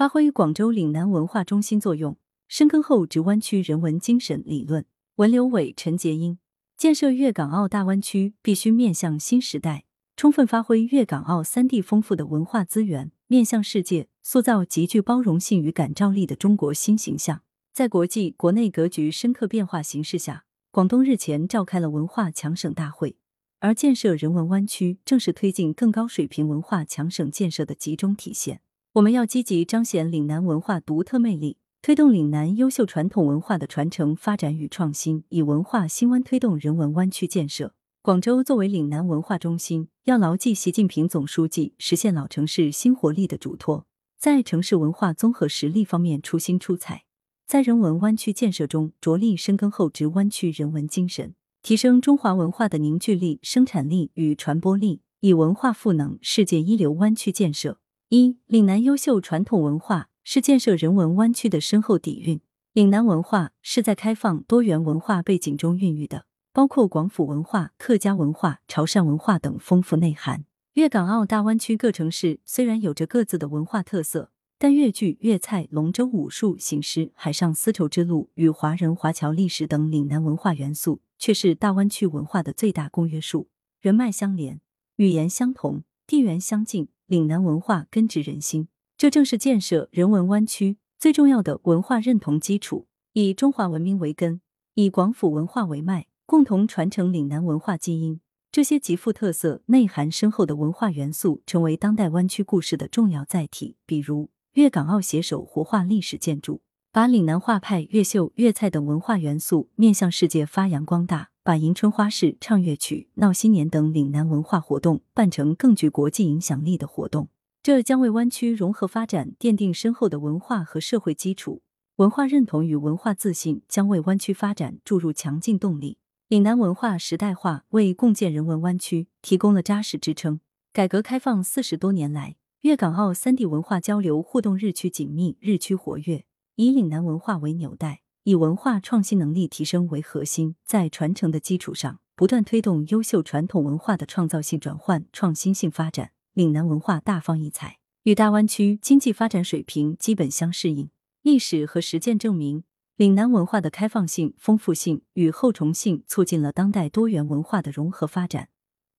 发挥广州岭南文化中心作用，深耕后直湾区人文精神理论。文刘伟、陈杰英，建设粤港澳大湾区必须面向新时代，充分发挥粤港澳三地丰富的文化资源，面向世界，塑造极具包容性与感召力的中国新形象。在国际、国内格局深刻变化形势下，广东日前召开了文化强省大会，而建设人文湾区正是推进更高水平文化强省建设的集中体现。我们要积极彰显岭南文化独特魅力。推动岭南优秀传统文化的传承、发展与创新，以文化兴湾推动人文湾区建设。广州作为岭南文化中心，要牢记习近平总书记实现老城市新活力的嘱托，在城市文化综合实力方面出新出彩，在人文湾区建设中着力深耕厚植湾区人文精神，提升中华文化的凝聚力、生产力与传播力，以文化赋能世界一流湾区建设。一、岭南优秀传统文化。是建设人文湾区的深厚底蕴。岭南文化是在开放多元文化背景中孕育的，包括广府文化、客家文化、潮汕文化等丰富内涵。粤港澳大湾区各城市虽然有着各自的文化特色，但粤剧、粤菜、龙舟武术、行诗、海上丝绸之路与华人华侨历史等岭南文化元素，却是大湾区文化的最大公约数。人脉相连，语言相同，地缘相近，岭南文化根植人心。这正是建设人文湾区最重要的文化认同基础。以中华文明为根，以广府文化为脉，共同传承岭南文化基因。这些极富特色、内涵深厚的文化元素，成为当代湾区故事的重要载体。比如，粤港澳携手活化历史建筑，把岭南画派、粤绣、粤菜等文化元素面向世界发扬光大；把迎春花市、唱粤曲、闹新年等岭南文化活动办成更具国际影响力的活动。这将为湾区融合发展奠定深厚的文化和社会基础，文化认同与文化自信将为湾区发展注入强劲动力。岭南文化时代化为共建人文湾区提供了扎实支撑。改革开放四十多年来，粤港澳三地文化交流互动日趋紧密、日趋活跃。以岭南文化为纽带，以文化创新能力提升为核心，在传承的基础上，不断推动优秀传统文化的创造性转换、创新性发展。岭南文化大放异彩，与大湾区经济发展水平基本相适应。历史和实践证明，岭南文化的开放性、丰富性与厚重性，促进了当代多元文化的融合发展。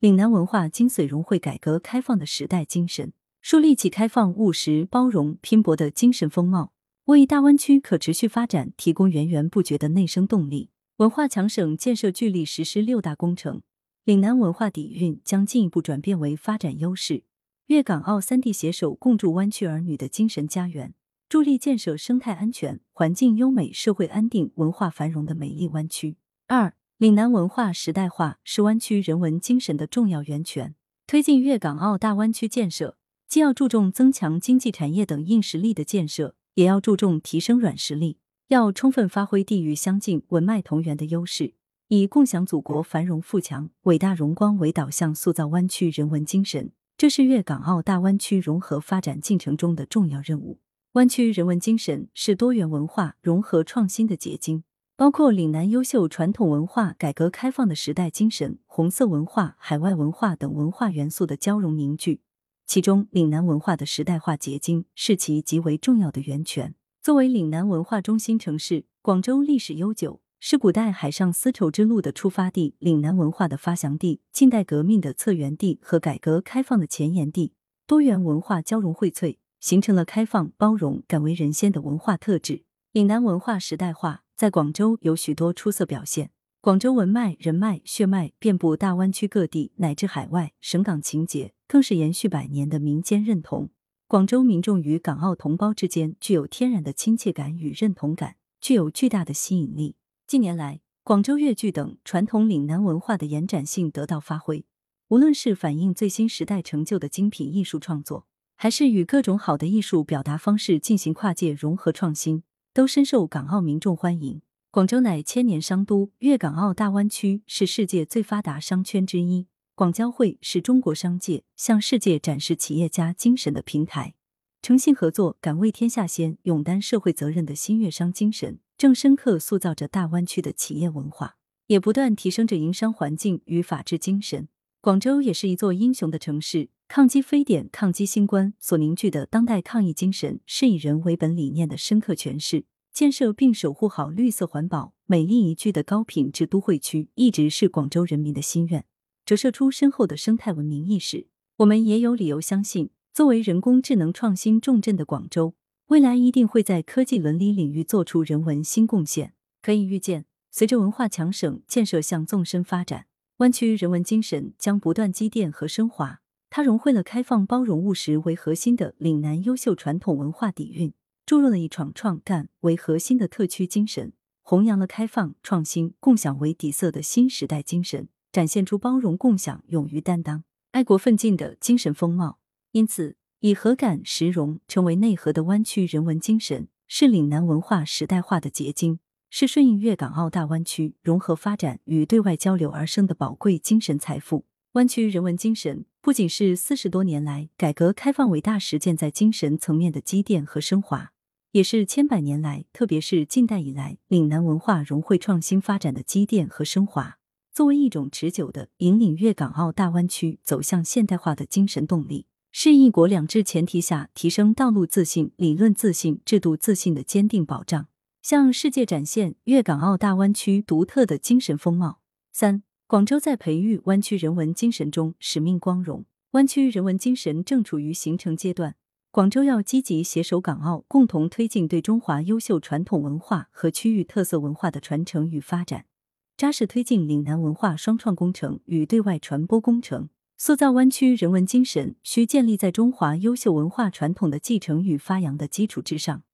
岭南文化精髓融汇改革开放的时代精神，树立起开放、务实、包容、拼搏的精神风貌，为大湾区可持续发展提供源源不绝的内生动力。文化强省建设聚力实施六大工程。岭南文化底蕴将进一步转变为发展优势，粤港澳三地携手共筑湾区儿女的精神家园，助力建设生态安全、环境优美、社会安定、文化繁荣的美丽湾区。二、岭南文化时代化是湾区人文精神的重要源泉。推进粤港澳大湾区建设，既要注重增强经济产业等硬实力的建设，也要注重提升软实力，要充分发挥地域相近、文脉同源的优势。以共享祖国繁荣富强、伟大荣光为导向，塑造湾区人文精神，这是粤港澳大湾区融合发展进程中的重要任务。湾区人文精神是多元文化融合创新的结晶，包括岭南优秀传统文化、改革开放的时代精神、红色文化、海外文化等文化元素的交融凝聚。其中，岭南文化的时代化结晶是其极为重要的源泉。作为岭南文化中心城市，广州历史悠久。是古代海上丝绸之路的出发地，岭南文化的发祥地，近代革命的策源地和改革开放的前沿地，多元文化交融荟萃，形成了开放、包容、敢为人先的文化特质。岭南文化时代化在广州有许多出色表现。广州文脉、人脉、血脉遍布大湾区各地乃至海外，省港情结更是延续百年的民间认同。广州民众与港澳同胞之间具有天然的亲切感与认同感，具有巨大的吸引力。近年来，广州粤剧等传统岭南文化的延展性得到发挥。无论是反映最新时代成就的精品艺术创作，还是与各种好的艺术表达方式进行跨界融合创新，都深受港澳民众欢迎。广州乃千年商都，粤港澳大湾区是世界最发达商圈之一。广交会是中国商界向世界展示企业家精神的平台。诚信合作、敢为天下先、勇担社会责任的新粤商精神。正深刻塑造着大湾区的企业文化，也不断提升着营商环境与法治精神。广州也是一座英雄的城市，抗击非典、抗击新冠所凝聚的当代抗疫精神，是以人为本理念的深刻诠释。建设并守护好绿色环保、美丽宜居的高品质都会区，一直是广州人民的心愿，折射出深厚的生态文明意识。我们也有理由相信，作为人工智能创新重镇的广州，未来一定会在科技伦理领域做出人文新贡献。可以预见，随着文化强省建设向纵深发展。湾区人文精神将不断积淀和升华，它融汇了开放、包容、务实为核心的岭南优秀传统文化底蕴，注入了以闯创干为核心的特区精神，弘扬了开放、创新、共享为底色的新时代精神，展现出包容、共享、勇于担当、爱国奋进的精神风貌。因此，以和感识融成为内核的湾区人文精神，是岭南文化时代化的结晶。是顺应粤港澳大湾区融合发展与对外交流而生的宝贵精神财富。湾区人文精神不仅是四十多年来改革开放伟大实践在精神层面的积淀和升华，也是千百年来，特别是近代以来岭南文化融汇创新发展的积淀和升华。作为一种持久的引领粤港澳大湾区走向现代化的精神动力，是一国两制前提下提升道路自信、理论自信、制度自信的坚定保障。向世界展现粤港澳大湾区独特的精神风貌。三、广州在培育湾区人文精神中使命光荣。湾区人文精神正处于形成阶段，广州要积极携手港澳，共同推进对中华优秀传统文化和区域特色文化的传承与发展，扎实推进岭南文化双创工程与对外传播工程。塑造湾区人文精神，需建立在中华优秀文化传统的继承与发扬的基础之上。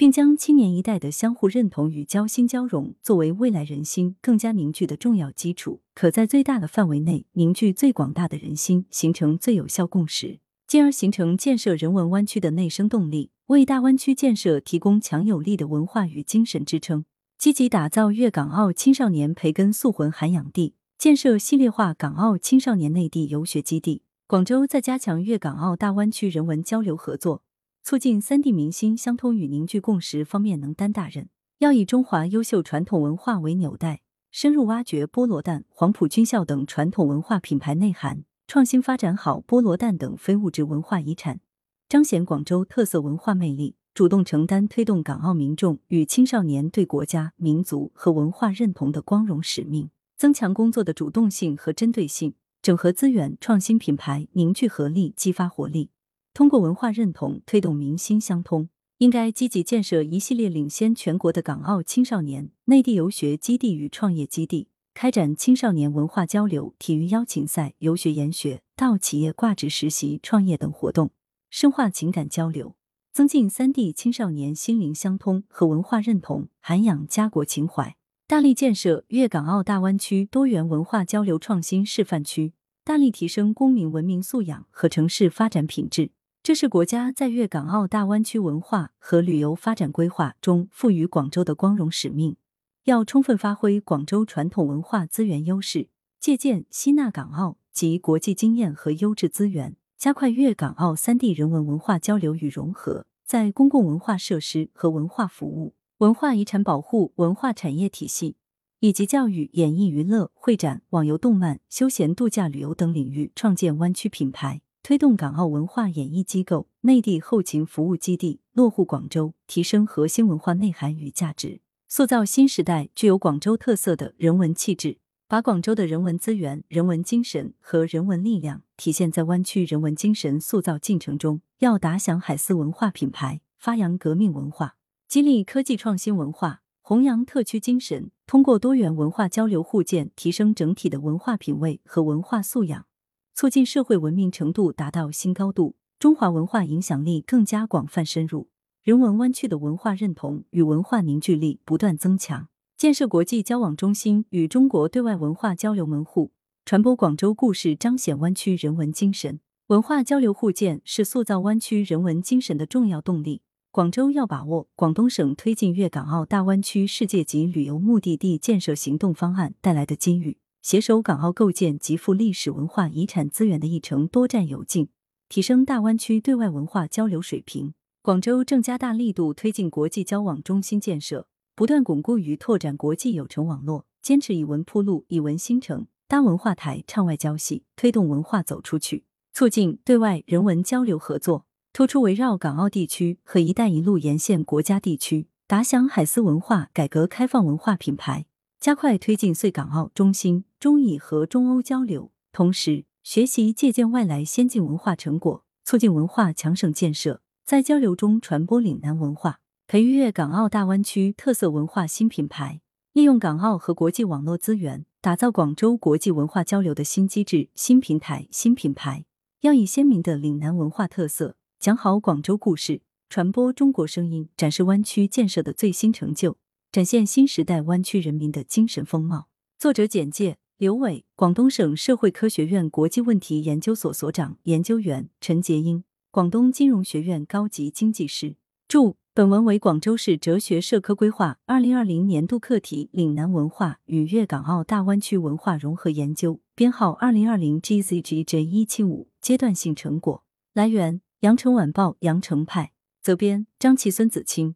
并将青年一代的相互认同与交心交融作为未来人心更加凝聚的重要基础，可在最大的范围内凝聚最广大的人心，形成最有效共识，进而形成建设人文湾区的内生动力，为大湾区建设提供强有力的文化与精神支撑。积极打造粤港澳青少年培根塑魂涵养地，建设系列化港澳青少年内地游学基地。广州在加强粤港澳大湾区人文交流合作。促进三地民心相通与凝聚共识方面能担大任，要以中华优秀传统文化为纽带，深入挖掘菠萝蛋、黄埔军校等传统文化品牌内涵，创新发展好菠萝蛋等非物质文化遗产，彰显广州特色文化魅力，主动承担推动港澳民众与青少年对国家、民族和文化认同的光荣使命，增强工作的主动性和针对性，整合资源、创新品牌，凝聚合力，激发活力。通过文化认同推动民心相通，应该积极建设一系列领先全国的港澳青少年内地游学基地与创业基地，开展青少年文化交流、体育邀请赛、游学研学到企业挂职实习、创业等活动，深化情感交流，增进三地青少年心灵相通和文化认同，涵养家国情怀。大力建设粤港澳大湾区多元文化交流创新示范区，大力提升公民文明素养和城市发展品质。这是国家在粤港澳大湾区文化和旅游发展规划中赋予广州的光荣使命。要充分发挥广州传统文化资源优势，借鉴吸纳港澳及国际经验和优质资源，加快粤港澳三地人文文化交流与融合。在公共文化设施和文化服务、文化遗产保护、文化产业体系以及教育、演艺、娱乐、会展、网游、动漫、休闲度假旅游等领域，创建湾区品牌。推动港澳文化演艺机构、内地后勤服务基地落户广州，提升核心文化内涵与价值，塑造新时代具有广州特色的人文气质，把广州的人文资源、人文精神和人文力量体现在湾区人文精神塑造进程中。要打响海丝文化品牌，发扬革命文化，激励科技创新文化，弘扬特区精神，通过多元文化交流互鉴，提升整体的文化品味和文化素养。促进社会文明程度达到新高度，中华文化影响力更加广泛深入，人文湾区的文化认同与文化凝聚力不断增强，建设国际交往中心与中国对外文化交流门户，传播广州故事，彰显湾区人文精神。文化交流互鉴是塑造湾区人文精神的重要动力。广州要把握广东省推进粤港澳大湾区世界级旅游目的地建设行动方案带来的机遇。携手港澳构建极富历史文化遗产资源的一城多站有境，提升大湾区对外文化交流水平。广州正加大力度推进国际交往中心建设，不断巩固与拓展国际友城网络，坚持以文铺路、以文兴城，搭文化台唱外交戏，推动文化走出去，促进对外人文交流合作。突出围绕港澳地区和“一带一路”沿线国家地区，打响海思文化改革开放文化品牌，加快推进穗港澳、中心、中以和中欧交流。同时，学习借鉴外来先进文化成果，促进文化强省建设，在交流中传播岭南文化，培育粤港澳大湾区特色文化新品牌，利用港澳和国际网络资源，打造广州国际文化交流的新机制、新平台、新品牌。要以鲜明的岭南文化特色。讲好广州故事，传播中国声音，展示湾区建设的最新成就，展现新时代湾区人民的精神风貌。作者简介：刘伟，广东省社会科学院国际问题研究所所长、研究员；陈杰英，广东金融学院高级经济师。注：本文为广州市哲学社科规划二零二零年度课题《岭南文化与粤港澳大湾区文化融合研究》，编号二零二零 GZGJ 一七五，阶段性成果。来源。羊城晚报羊城派责编张琪孙子清。